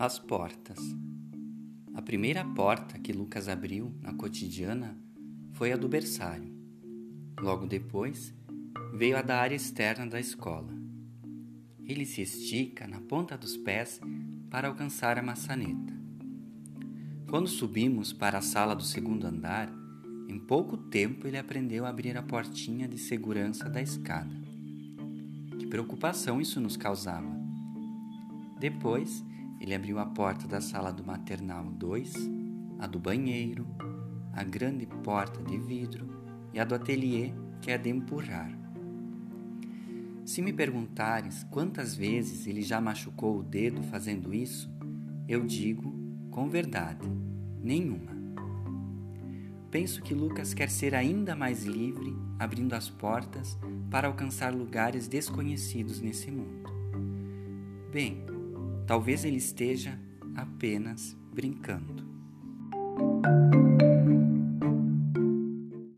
As portas. A primeira porta que Lucas abriu na cotidiana foi a do berçário. Logo depois, veio a da área externa da escola. Ele se estica na ponta dos pés para alcançar a maçaneta. Quando subimos para a sala do segundo andar, em pouco tempo ele aprendeu a abrir a portinha de segurança da escada. Que preocupação isso nos causava! Depois, ele abriu a porta da sala do maternal 2, a do banheiro, a grande porta de vidro e a do ateliê, que é de empurrar. Se me perguntares quantas vezes ele já machucou o dedo fazendo isso, eu digo, com verdade, nenhuma. Penso que Lucas quer ser ainda mais livre, abrindo as portas para alcançar lugares desconhecidos nesse mundo. Bem, Talvez ele esteja apenas brincando.